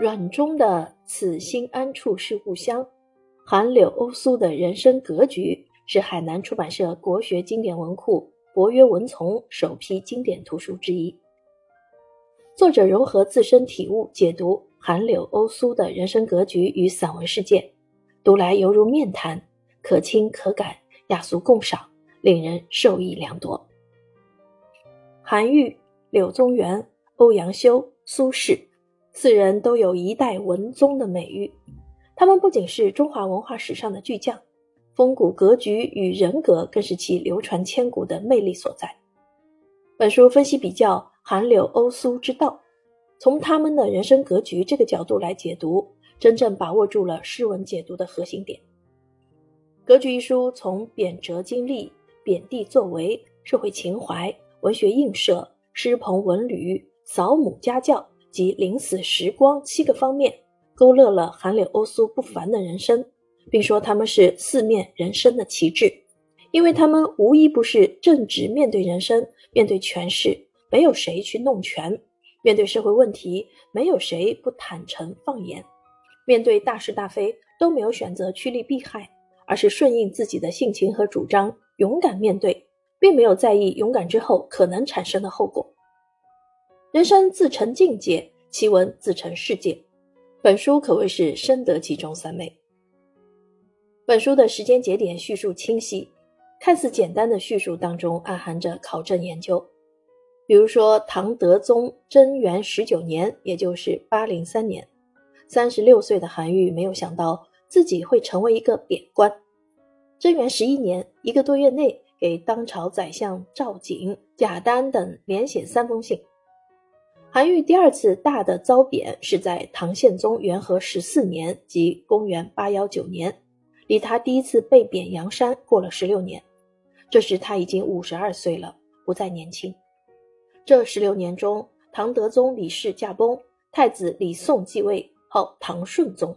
阮中的“此心安处是故乡”，韩柳欧苏的人生格局是海南出版社国学经典文库博约文丛首批经典图书之一。作者融合自身体悟解读韩柳欧苏的人生格局与散文世界，读来犹如面谈，可亲可感，雅俗共赏，令人受益良多。韩愈、柳宗元、欧阳修、苏轼。四人都有一代文宗的美誉，他们不仅是中华文化史上的巨匠，风骨格局与人格更是其流传千古的魅力所在。本书分析比较韩柳欧苏之道，从他们的人生格局这个角度来解读，真正把握住了诗文解读的核心点。格局一书从贬谪经历、贬地作为、社会情怀、文学映射、诗朋文旅、扫母家教。及临死时光七个方面，勾勒了韩柳欧苏不凡的人生，并说他们是四面人生的旗帜，因为他们无一不是正直面对人生，面对权势，没有谁去弄权；面对社会问题，没有谁不坦诚放言；面对大是大非，都没有选择趋利避害，而是顺应自己的性情和主张，勇敢面对，并没有在意勇敢之后可能产生的后果。人生自成境界，奇文自成世界。本书可谓是深得其中三昧。本书的时间节点叙述清晰，看似简单的叙述当中暗含着考证研究。比如说，唐德宗贞元十九年，也就是八零三年，三十六岁的韩愈没有想到自己会成为一个贬官。贞元十一年，一个多月内，给当朝宰相赵景、贾丹等连写三封信。韩愈第二次大的遭贬是在唐宪宗元和十四年，即公元八幺九年，离他第一次被贬阳山过了十六年。这时他已经五十二岁了，不再年轻。这十六年中，唐德宗李氏驾崩，太子李诵继位，号唐顺宗。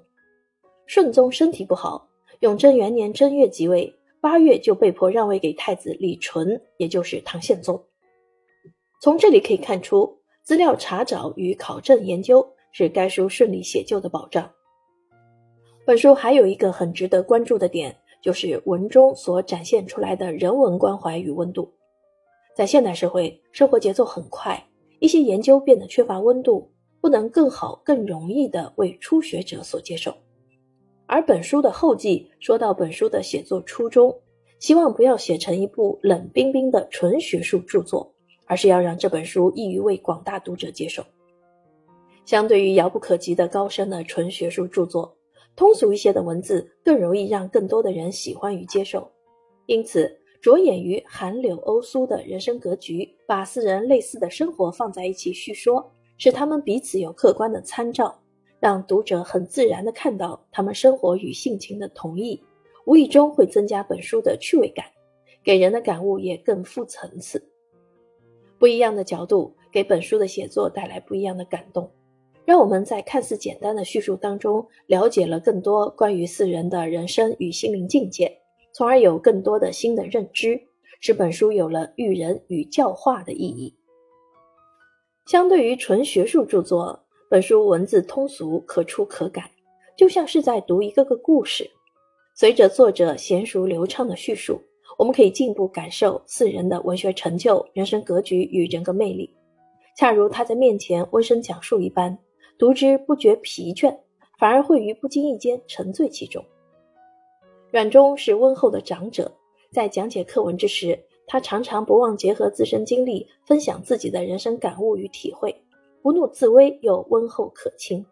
顺宗身体不好，永贞元年正月即位，八月就被迫让位给太子李纯，也就是唐宪宗。从这里可以看出。资料查找与考证研究是该书顺利写就的保障。本书还有一个很值得关注的点，就是文中所展现出来的人文关怀与温度。在现代社会，生活节奏很快，一些研究变得缺乏温度，不能更好、更容易地为初学者所接受。而本书的后记说到，本书的写作初衷，希望不要写成一部冷冰冰的纯学术著作。而是要让这本书易于为广大读者接受。相对于遥不可及的高深的纯学术著作，通俗一些的文字更容易让更多的人喜欢与接受。因此，着眼于韩柳欧苏的人生格局，把四人类似的生活放在一起叙说，使他们彼此有客观的参照，让读者很自然地看到他们生活与性情的同异，无意中会增加本书的趣味感，给人的感悟也更富层次。不一样的角度给本书的写作带来不一样的感动，让我们在看似简单的叙述当中了解了更多关于四人的人生与心灵境界，从而有更多的新的认知，使本书有了育人与教化的意义。相对于纯学术著作，本书文字通俗可出可感，就像是在读一个个故事，随着作者娴熟流畅的叙述。我们可以进一步感受四人的文学成就、人生格局与人格魅力，恰如他在面前温声讲述一般，读之不觉疲倦，反而会于不经意间沉醉其中。阮中是温厚的长者，在讲解课文之时，他常常不忘结合自身经历，分享自己的人生感悟与体会，不怒自威又温厚可亲，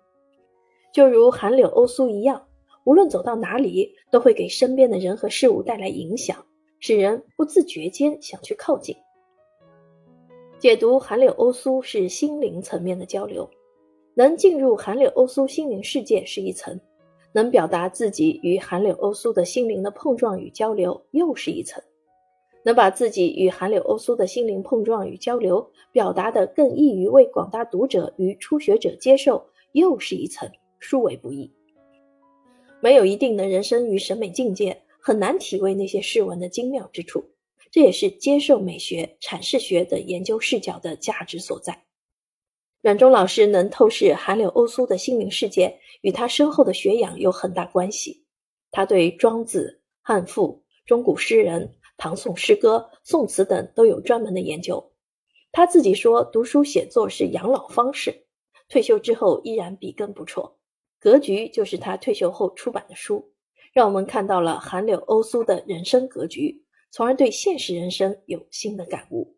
就如韩柳欧苏一样，无论走到哪里，都会给身边的人和事物带来影响。使人不自觉间想去靠近。解读韩柳欧苏是心灵层面的交流，能进入韩柳欧苏心灵世界是一层，能表达自己与韩柳欧苏的心灵的碰撞与交流又是一层，能把自己与韩柳欧苏的心灵碰撞与交流表达的更易于为广大读者与初学者接受又是一层，殊为不易。没有一定的人生与审美境界。很难体味那些诗文的精妙之处，这也是接受美学、阐释学等研究视角的价值所在。阮中老师能透视韩柳欧苏的心灵世界，与他深厚的学养有很大关系。他对庄子、汉赋、中古诗人、唐宋诗歌、宋词等都有专门的研究。他自己说，读书写作是养老方式，退休之后依然笔耕不辍。格局就是他退休后出版的书，让我们看到了韩柳欧苏的人生格局，从而对现实人生有新的感悟。